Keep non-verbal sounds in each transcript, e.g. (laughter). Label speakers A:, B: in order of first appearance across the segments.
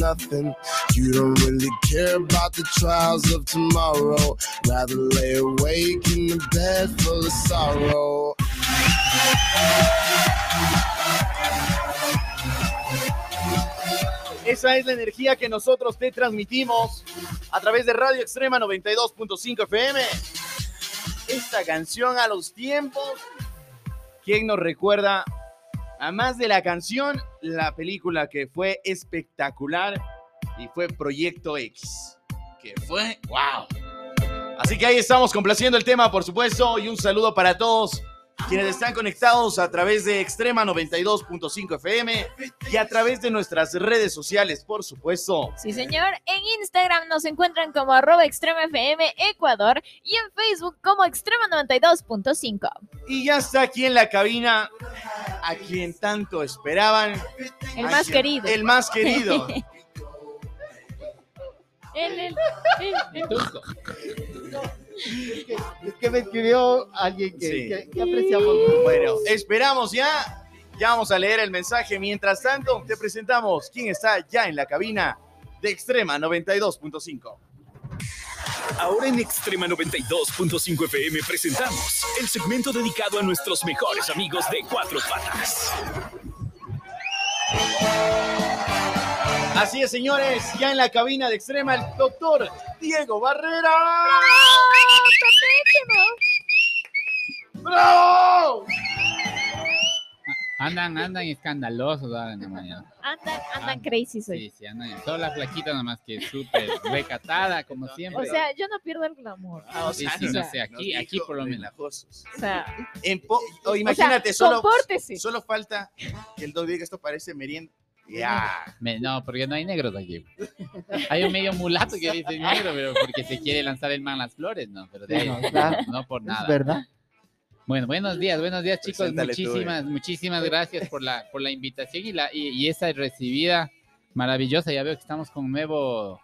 A: nothing. You don't really care about the trials of tomorrow. Rather lay awake in the bed full of sorrow.
B: Esa es la energía que nosotros te transmitimos a través de Radio Extrema 92.5 FM. Esta canción a los tiempos. ¿Quién nos recuerda? Además de la canción, la película que fue espectacular y fue Proyecto X. Que fue wow. Así que ahí estamos complaciendo el tema, por supuesto, y un saludo para todos quienes están conectados a través de Extrema 92.5 FM y a través de nuestras redes sociales, por supuesto.
C: Sí, señor. En Instagram nos encuentran como arroba extrema FM Ecuador y en Facebook como extrema 92.5.
B: Y ya está aquí en la cabina a quien tanto esperaban.
C: El más
B: quien-
C: querido.
B: El más querido. (laughs)
C: El, el- el-
D: Es que me escribió alguien que,
B: Sí.
D: que- que apreciamos mucho.
B: Bueno, esperamos ya. Ya vamos a leer el mensaje. Mientras tanto, te presentamos quién está ya en la cabina de Extrema 92.5.
E: Ahora en Extrema 92.5 FM presentamos el segmento dedicado a nuestros mejores amigos de Cuatro Patas.
B: Así es, señores, ya en la cabina de Extrema el doctor Diego Barrera. ¡Bravo!
F: Andan, andan escandalosos ahora en la mañana.
C: Andan, andan crazy soy.
F: Sí, sí, andan. Solo la flaquita nomás que es súper recatada, como
C: O
F: siempre.
C: sea, yo no pierdo el glamour.
B: Ah, o
F: Sí,
B: sea,
F: sí,
B: nos-
F: no sé, aquí,
B: nos
F: aquí
B: dijo
F: por lo menos.
C: O sea,
B: En po- o
C: o sea,
B: imagínate, solo,
C: compórtese.
B: solo falta que el doc diga esto parece merienda. Ya.
F: Me- no, porque no hay negros aquí. Hay un medio mulato que dice negro, pero porque se quiere lanzar el man las flores, no, pero de ahí,
D: No, claro.
F: no por
D: Es
F: nada.
D: verdad.
F: Bueno, buenos días, buenos días chicos.
B: Preséntale tú,
F: Muchísimas, muchísimas gracias por la, por la invitación y, la, y, y esa recibida maravillosa. Ya veo que estamos con nuevo,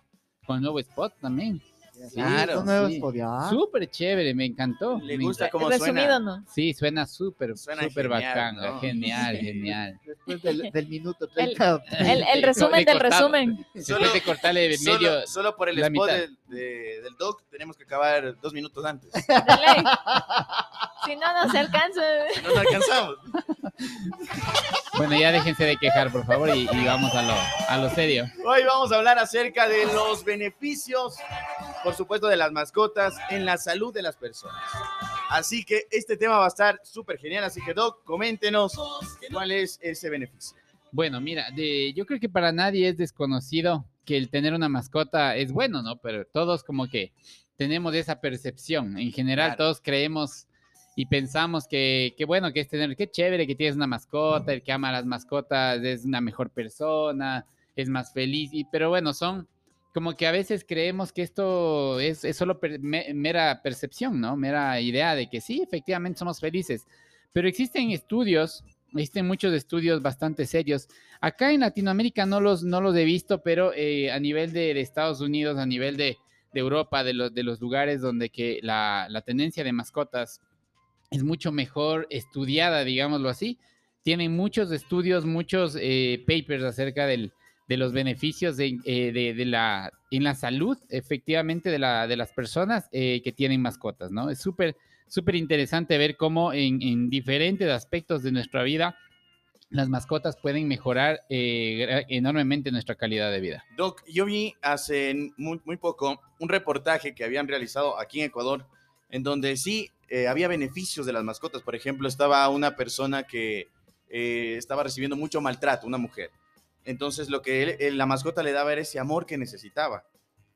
F: con nuevo spot también. Sí,
B: Claro,
D: Son nuevos
F: sí.
D: podios.
F: Súper chévere, me encantó.
B: Le
F: me
B: gusta
F: encanta.
B: cómo
C: resumido,
B: suena.
C: ¿no?
F: Sí, suena súper, súper
B: genial,
F: bacán,
B: ¿no?
F: genial, (laughs) genial.
D: Después del, del minuto
C: El-
D: 30.
C: El, (laughs) el
F: Sí,
C: resumen del resumen.
F: Después de cortarle medio,
B: Solo, solo por el spot del, de- del doc tenemos que acabar dos minutos antes. (laughs)
C: Si no, no se alcanza.
B: No nos alcanzamos.
F: Bueno, ya déjense de quejar, por favor, y, y vamos a lo, a lo serio.
B: Hoy vamos a hablar acerca de los beneficios, por supuesto, de las mascotas en la salud de las personas. Así que este tema va a estar súper genial. Así que, Doc, coméntenos cuál es ese beneficio.
F: Bueno, mira, de, yo creo que para nadie es desconocido que el tener una mascota es bueno, ¿no? Pero todos como que tenemos esa percepción. En general,
B: Claro.
F: todos creemos y pensamos que, que bueno, que es tener, qué chévere que tienes una mascota, el que ama a las mascotas es una mejor persona, es más feliz, y, pero bueno, son como que a veces creemos que esto es, solo per- me- mera percepción, ¿no? Mera idea de que sí, efectivamente somos felices, pero existen estudios, existen muchos estudios bastante serios. Acá en Latinoamérica no los, no los he visto, pero eh, a nivel de, Estados Unidos, a nivel de, de Europa, de los, de los lugares donde que la, la tendencia de mascotas es mucho mejor estudiada, digámoslo así. Tienen muchos estudios, muchos eh, papers acerca del, de los beneficios de, eh, de- de la, en la salud, efectivamente, de, la, de las personas eh, que tienen mascotas, ¿no? Es súper, súper interesante ver cómo en, en diferentes aspectos de nuestra vida las mascotas pueden mejorar eh, enormemente nuestra calidad de vida.
B: Doc, yo vi hace muy, muy poco un reportaje que habían realizado aquí en Ecuador, en donde sí había beneficios de las mascotas. Por ejemplo, estaba una persona que estaba recibiendo mucho maltrato, una mujer. Entonces, lo que él- la mascota le daba era ese amor que necesitaba.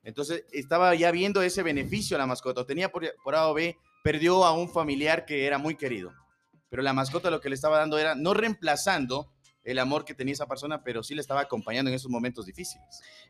B: Entonces, estaba ya viendo ese beneficio la mascota. Tenía por, por A o B, perdió a un familiar que era muy querido. Pero la mascota lo que le estaba dando era, no reemplazando el amor que tenía esa persona, pero sí le estaba acompañando en esos momentos difíciles.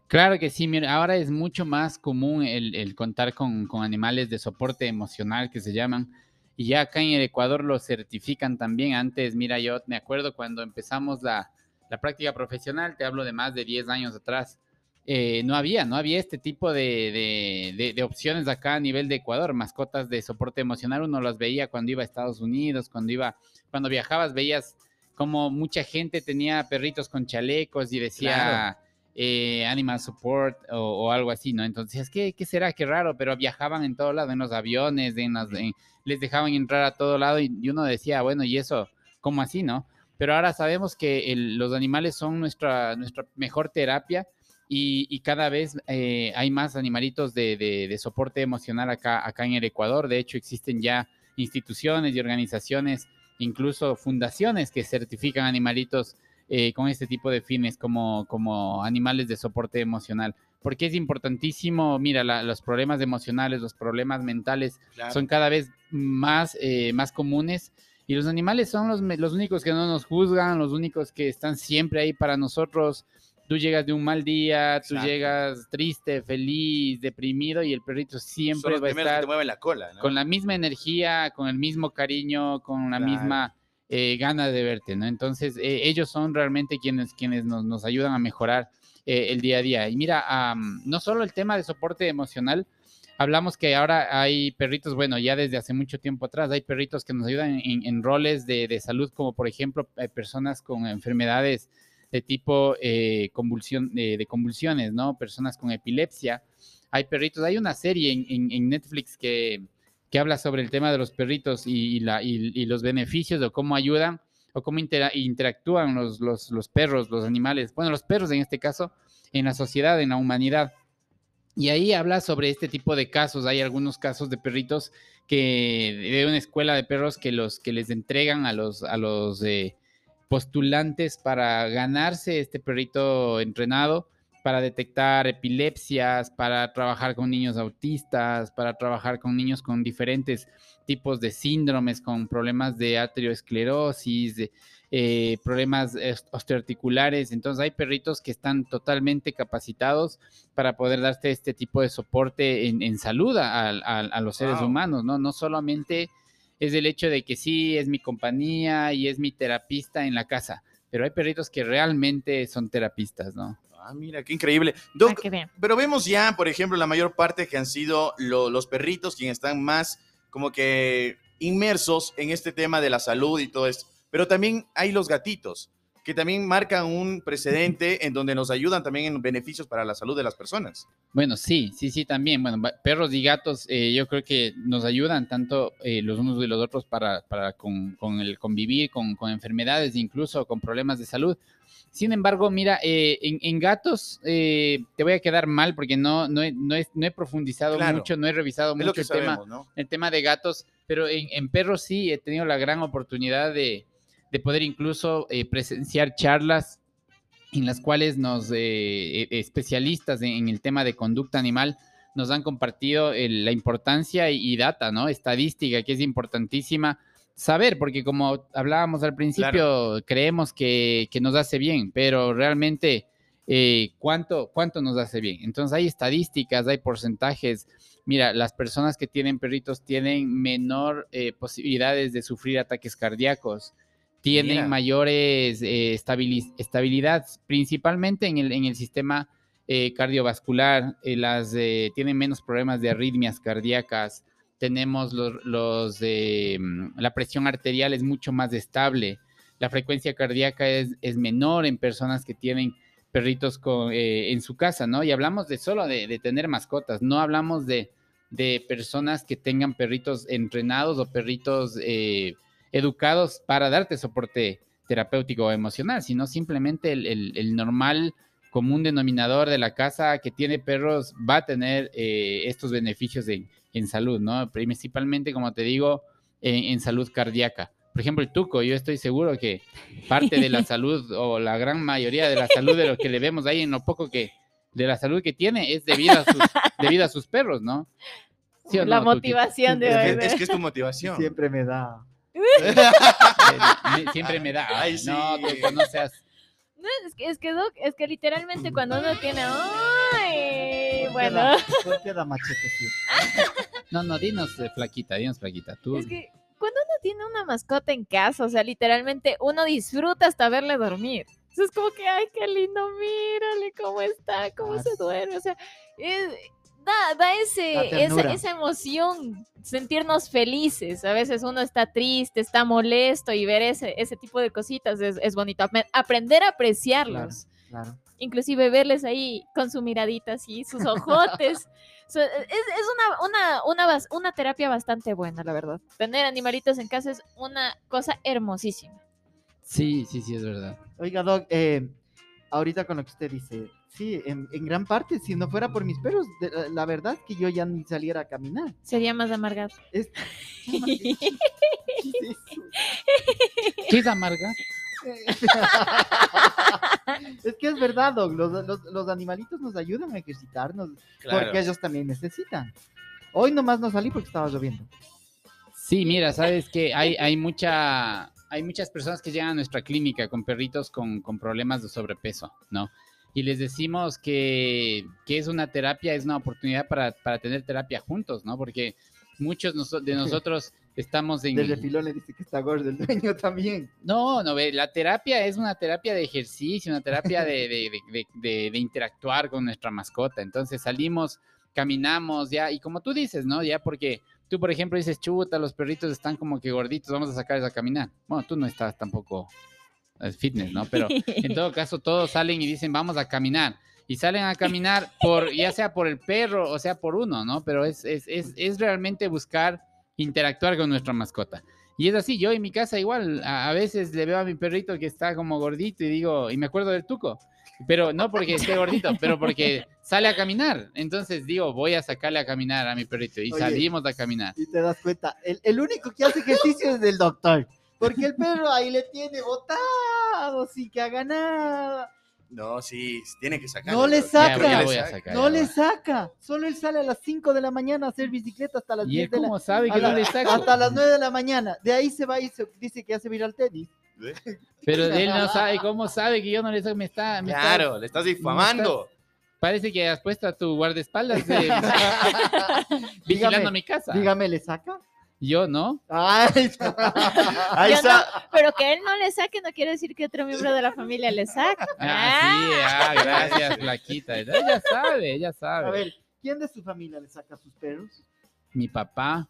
F: Claro que sí, mira, ahora es mucho más común el, el contar con, con animales de soporte emocional que se llaman. Y ya acá en el Ecuador lo certifican también. Antes, mira, yo me acuerdo cuando empezamos la, la práctica profesional, te hablo de más de 10 años atrás, eh, no había, no había este tipo de, de- de- de opciones acá a nivel de Ecuador. Mascotas de soporte emocional, uno las veía cuando iba a Estados Unidos, cuando iba, cuando viajabas, veías como mucha gente tenía perritos con chalecos y decía,
B: Claro.
F: eh, animal support o, o algo así, ¿no? Entonces, ¿qué, ¿qué será? Qué raro, pero viajaban en todo lado, en los aviones, en las, en- les dejaban entrar a todo lado y, y uno decía, bueno, ¿y eso cómo así, no? Pero ahora sabemos que el- los animales son nuestra, nuestra mejor terapia y, y cada vez eh, hay más animalitos de, de- de soporte emocional acá, acá en el Ecuador. De hecho, existen ya instituciones y organizaciones, incluso fundaciones que certifican animalitos eh, con este tipo de fines como, como animales de soporte emocional. Porque es importantísimo, mira, la- los problemas emocionales, los problemas mentales
B: Claro.
F: son cada vez más, eh, más comunes. Y los animales son los, los únicos que no nos juzgan, los únicos que están siempre ahí para nosotros. Tú llegas de un mal día, tú
B: Exacto.
F: llegas triste, feliz, deprimido y el perrito siempre va a
B: primeros que
F: estar
B: te mueven la cola, ¿no?
F: con la misma energía, con el mismo cariño, con la
B: Claro.
F: misma eh, gana de verte, ¿no? Entonces, eh, ellos son realmente quienes, quienes nos, nos ayudan a mejorar eh, el día a día. Y mira, am, no solo el tema de soporte emocional, hablamos que ahora hay perritos, bueno, ya desde hace mucho tiempo atrás, hay perritos que nos ayudan en, roles de, de salud, como por ejemplo eh, personas con enfermedades de tipo eh, convulsión, de, de convulsiones, ¿no? Personas con epilepsia. Hay perritos, hay una serie en, en- Netflix que, que habla sobre el tema de los perritos y, la, y los beneficios o cómo ayudan o cómo intera- interactúan los, los, los perros, los animales, bueno, los perros en este caso, en la sociedad, en la humanidad. Y ahí habla sobre este tipo de casos. Hay algunos casos de perritos que de una escuela de perros que los que les entregan a los a los eh, postulantes para ganarse este perrito entrenado para detectar epilepsias, para trabajar con niños autistas, para trabajar con niños con diferentes tipos de síndromes, con problemas de arteriosclerosis, de, eh, problemas osteoarticulares. Entonces hay perritos que están totalmente capacitados para poder darte este tipo de soporte en, en salud a, a- a los seres
B: Wow.
F: humanos, ¿no? No solamente es el hecho de que sí, es mi compañía y es mi terapista en la casa, pero hay perritos que realmente son terapistas, ¿no?
B: Ah, mira, qué increíble. Doc,
C: vean.
B: pero vemos ya, por ejemplo, la mayor parte que han sido lo- los perritos quienes están más como que inmersos en este tema de la salud y todo esto. Pero también hay los gatitos, que también marcan un precedente (laughs) en donde nos ayudan también en beneficios para la salud de las personas.
F: Bueno, sí, sí, sí, también. Bueno, perros y gatos eh, yo creo que nos ayudan tanto eh, los unos y los otros para, para con, con el convivir con, con enfermedades, incluso con problemas de salud. Sin embargo, mira, eh, en, en gatos eh, te voy a quedar mal porque no, no, he, no, he, no he profundizado
B: Claro.
F: mucho, no he revisado
B: Es
F: mucho el tema el tema de gatos, pero en, en perros sí he tenido la gran oportunidad de, de poder incluso eh, presenciar charlas en las cuales nos eh, eh, especialistas en, el tema de conducta animal nos han compartido el- la importancia y, y data, ¿no? Estadística, que es importantísima saber, porque como hablábamos al principio, creemos que, que nos hace bien, pero realmente eh, ¿cuánto, ¿cuánto nos hace bien? Entonces hay estadísticas, hay porcentajes. Mira, las personas que tienen perritos tienen menor eh, posibilidades de sufrir ataques cardíacos, tienen
B: Mira.
F: mayores eh, estabili- estabilidad, principalmente en el, en el sistema eh, cardiovascular, eh, las, tienen menos problemas de arritmias cardíacas, tenemos los, los, eh, la presión arterial es mucho más estable, la frecuencia cardíaca es, es menor en personas que tienen perritos con, eh, en su casa, ¿no? Y hablamos de solo de, de tener mascotas, no hablamos de, de, personas que tengan perritos entrenados o perritos eh, educados para darte soporte terapéutico o emocional, sino simplemente el, el, el, normal común denominador de la casa que tiene perros va a tener eh, estos beneficios en, en, salud, ¿no? Principalmente, como te digo, en, en salud cardíaca por ejemplo, el tuco, yo estoy seguro que parte de la (laughs) salud o la gran mayoría de la salud de lo que le vemos ahí en lo poco que de la salud que tiene es debido a sus, debido a sus perros, ¿no?
C: ¿Sí la no, motivación de hoy.
B: Es que es tu motivación.
D: Siempre me da.
F: Me, (laughs) siempre me da. Ay, sí. No, no seas.
C: No, es que, es que, Doc, es que literalmente cuando uno tiene. ¡Ay! Bueno.
F: No, no, dinos, eh, flaquita, dinos, flaquita. Tú.
C: Es que cuando uno tiene una mascota en casa, o sea, literalmente uno disfruta hasta verle dormir. Entonces es como que, ay, qué lindo, mírale cómo está, cómo ah, se duerme. O sea, es, da, da ese, esa, esa, emoción, sentirnos felices. A veces uno está triste, está molesto y ver ese, ese tipo de cositas es, es bonito. Aprender a apreciarlos.
D: Claro, claro.
C: inclusive verles ahí con su miradita así, sus ojotes. (laughs) So, es, es una, una, una, una terapia bastante buena, la verdad. Tener animalitos en casa es una cosa hermosísima.
F: Sí, sí, sí, es verdad.
D: Oiga, Doc, eh, ahorita con lo que usted dice, sí, en, en gran parte, si no fuera por mis perros, de- la, la verdad que yo ya ni saliera a caminar.
C: Sería más amargado.
D: Es, (laughs) ¿Qué es?
F: ¿Qué es amarga? (laughs)
D: es que es verdad, Doc, los, los- los animalitos nos ayudan a ejercitarnos porque ellos también necesitan. Hoy nomás no salí porque estaba lloviendo.
F: Sí, mira, sabes que hay, hay mucha, hay muchas personas que llegan a nuestra clínica con perritos con, con problemas de sobrepeso, ¿no? Y les decimos que, que es una terapia, es una oportunidad para, para tener terapia juntos, ¿no? Porque muchos de (laughs) nosotros estamos en...
D: Del refilón le dice que está gordo el dueño también.
F: No, no, ve, la terapia es una terapia de ejercicio, una terapia de, de- de- de- de- de interactuar con nuestra mascota. Entonces salimos, caminamos ya, y como tú dices, ¿no? Ya porque tú, por ejemplo, dices, chuta, los perritos están como que gorditos, vamos a sacarles a caminar. Bueno, tú no estás tampoco eh, fitness, ¿no? Pero en (laughs) todo caso, todos salen y dicen, vamos a caminar. Y salen a caminar por, ya sea por el perro o sea por uno, ¿no? Pero es, es, es, es realmente buscar interactuar con nuestra mascota. Y es así, yo en mi casa igual, a, a veces le veo a mi perrito que está como gordito y digo, y me acuerdo del tuco, pero no porque esté gordito, pero porque sale a caminar. Entonces digo, voy a sacarle a caminar a mi perrito y
D: Oye.
F: salimos a caminar.
D: Y te das cuenta, el, el único que hace ejercicio es el doctor. Porque el perro ahí le tiene botado sin que haga nada.
B: No, sí, tiene que sacar.
D: No le saca.
F: ya voy a sacar.
D: No le saca. Solo él sale a las 5 de la mañana a hacer bicicleta hasta las
F: ¿Y
D: 10
F: él
D: de la
F: cómo sabe que no
D: la-
F: le saco?
D: Hasta las 9 de la mañana. De ahí se va y se dice que hace ir al tenis.
F: Pero (laughs) él no sabe, ¿cómo sabe que yo no le saco? Me está, me está-
B: Claro, le estás difamando.
F: parece que has puesto a tu guardaespaldas (laughs) (laughs) vigilando
D: Dígame,
F: mi casa.
D: Dígame, ¿le saca?
F: Yo no.
D: Ay, (laughs)
B: Ahí
C: Yo
B: está.
C: Pero que él no le saque no quiere decir que otro miembro de la familia le saque.
F: Ah, sí, ah, gracias, Flaquita. Ella sabe, ella sabe.
D: a ver, ¿quién de su familia le saca a sus perros?
F: mi papá,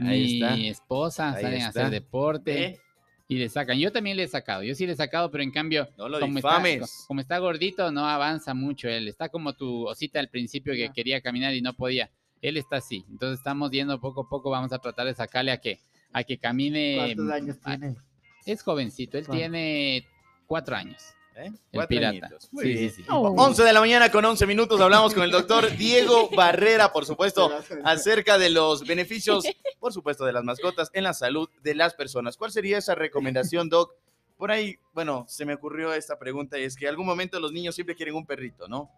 B: Ahí está.
F: mi esposa
B: Ahí
F: salen a hacer deporte y le sacan. Yo también le he sacado, yo sí le he sacado, pero en cambio,
B: No lo
F: como está,
B: difames.
F: como está gordito, no avanza mucho él. Está como tu osita al principio que quería caminar y no podía. Él está así. Entonces estamos yendo poco a poco, vamos a tratar de sacarle a que, a que camine.
D: ¿Cuántos años
F: ah,
D: tiene?
F: Es jovencito, él
D: ¿Cuánto?
F: tiene cuatro años.
B: ¿Eh?
F: El
B: Cuatro
F: pirata. Sí, sí, sí.
C: Oh.
B: 11 de la mañana con 11 minutos hablamos con el doctor Diego Barrera, por supuesto, (laughs) acerca de los beneficios, por supuesto, de las mascotas en la salud de las personas. ¿Cuál sería esa recomendación, Doc? Por ahí, bueno, se me ocurrió esta pregunta y es que en algún momento los niños siempre quieren un perrito, ¿no?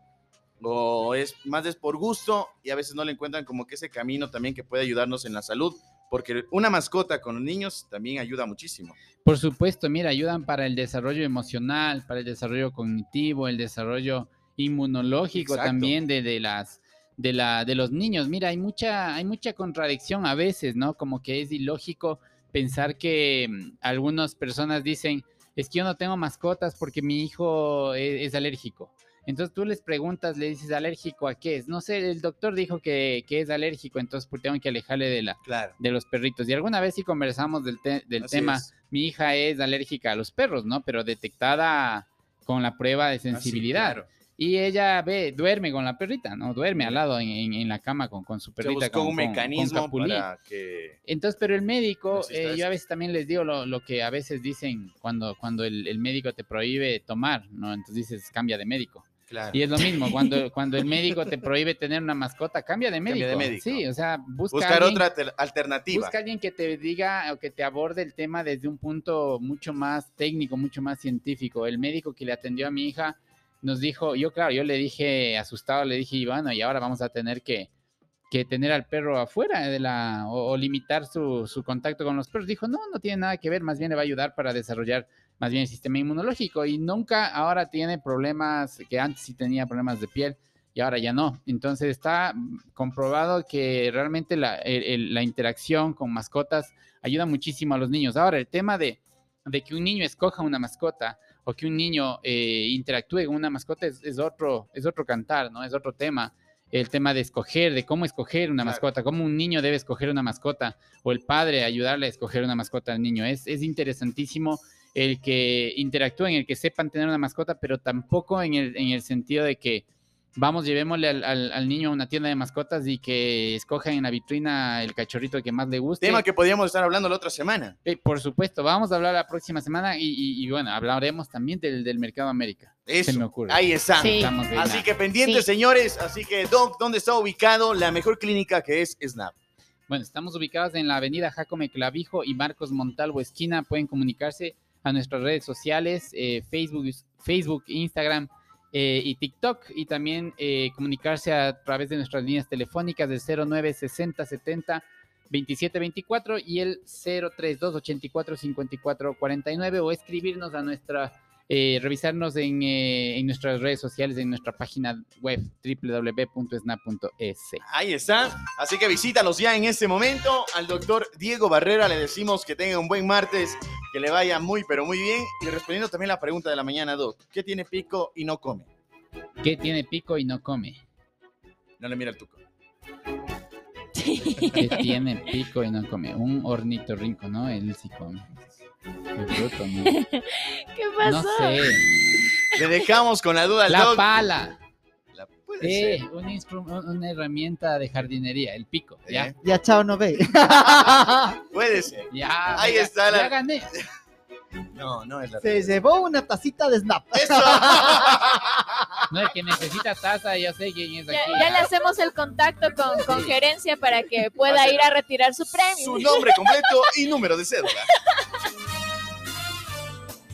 B: O es más es por gusto y a veces no le encuentran como que ese camino también que puede ayudarnos en la salud, porque una mascota con los niños también ayuda muchísimo.
F: Por supuesto, mira, ayudan para el desarrollo emocional, para el desarrollo cognitivo, el desarrollo inmunológico
B: Exacto.
F: también de, de las de la de los niños. Mira, hay mucha hay mucha contradicción a veces, ¿no? Como que es ilógico pensar que mm, algunas personas dicen, es que yo no tengo mascotas porque mi hijo e- es, alérgico. Entonces tú les preguntas, le dices, ¿alérgico a qué es? No sé, el doctor dijo que, que es alérgico, entonces pues, tengo que alejarle de la,
B: Claro.
F: de los perritos. Y alguna vez sí conversamos del, te- del tema.
B: es.
F: Mi hija es alérgica a los perros, ¿no? Pero detectada con la prueba de sensibilidad.
B: Ah, claro.
F: Y ella ve, duerme con la perrita, ¿no? Duerme al lado en, en- en la cama con, con su
B: Se
F: perrita.
B: buscó
F: con-
B: un
F: con-
B: mecanismo para que...
F: Entonces, pero el médico, eh, yo a veces también les digo lo, lo que a veces dicen cuando, cuando el, el médico te prohíbe tomar, ¿no? Entonces dices, cambia de médico.
B: Claro.
F: Y es lo mismo, cuando, cuando el médico te prohíbe tener una mascota, cambia de médico.
B: Cambia de médico.
F: Sí, o sea, busca
B: Buscar
F: alguien-
B: otra alter- alternativa.
F: Busca alguien que te diga o que te aborde el tema desde un punto mucho más técnico, mucho más científico. El médico que le atendió a mi hija nos dijo, yo claro, yo le dije asustado, le dije, Iván, y ahora vamos a tener que, que tener al perro afuera de la, o, o limitar su, su contacto con los perros. Dijo, no, no tiene nada que ver, más bien le va a ayudar para desarrollar más bien el sistema inmunológico y nunca ahora tiene problemas, que antes sí tenía problemas de piel y ahora ya no. Entonces está comprobado que realmente la, el- el- la interacción con mascotas ayuda muchísimo a los niños. Ahora, el tema de, de que un niño escoja una mascota o que un niño eh, interactúe con una mascota es, es otro, es otro cantar, ¿no? Es otro tema. El tema de escoger, de cómo escoger una
B: Claro.
F: mascota, cómo un niño debe escoger una mascota o el padre ayudarle a escoger una mascota al niño. Es, es interesantísimo el que interactúen, el que sepan tener una mascota, pero tampoco en el, en el sentido de que vamos, llevémosle al, al, al niño a una tienda de mascotas y que escojan en la vitrina el cachorrito que más le guste.
B: Tema que podríamos estar hablando la otra semana.
F: Eh, por supuesto, vamos a hablar la próxima semana y, y- y, bueno, hablaremos también del, del mercado América.
B: Eso,
F: Se me ocurre.
B: ahí está.
C: Sí.
B: Así que pendientes,
C: Sí.
B: señores. Así que, Doc, ¿dónde está ubicado la mejor clínica que es Snap?
F: Bueno, estamos ubicados en la avenida Jacome Clavijo y Marcos Montalvo esquina. Pueden comunicarse a nuestras redes sociales, eh, Facebook, Facebook, Instagram eh, y TikTok. Y también eh, comunicarse a través de nuestras líneas telefónicas del 09 60 70 27 24 y el 032 84 54 49 o escribirnos a nuestra, eh, revisarnos en, en nuestras redes sociales, en nuestra página web www.snap.es.
B: Ahí está. Así que visítalos ya en este momento. Al doctor Diego Barrera le decimos que tenga un buen martes, que le vaya muy, pero muy bien. Y respondiendo también la pregunta de la mañana, Doc, ¿qué tiene pico y no come?
F: que tiene pico y no come.
B: No le mira el tuco.
F: que tiene pico y no come. Un ornitorrinco, ¿no? Él sí come. (laughs) Qué bruto, ¿no?
C: ¿Qué
F: No
C: pasó?
F: sé.
B: Le dejamos con la duda
F: La
B: Doc.
F: pala.
B: Puede
F: Eh,
B: ser.
F: un una herramienta de jardinería, el pico. Ya,
B: Eh,
D: Ya, chao, no ve. (laughs)
B: Puede ser.
F: ya.
B: Ahí
F: ya-
B: está la-
F: Ya gané. (laughs)
B: No, no es la
D: Se llevó una tacita de snap.
B: Eso. (laughs)
F: No, el que necesita taza, yo sé quién es
C: Ya,
F: aquí.
C: ya le hacemos el contacto con, con gerencia para que
B: a
C: pueda ir a retirar su premio.
B: Su nombre completo y número de cédula.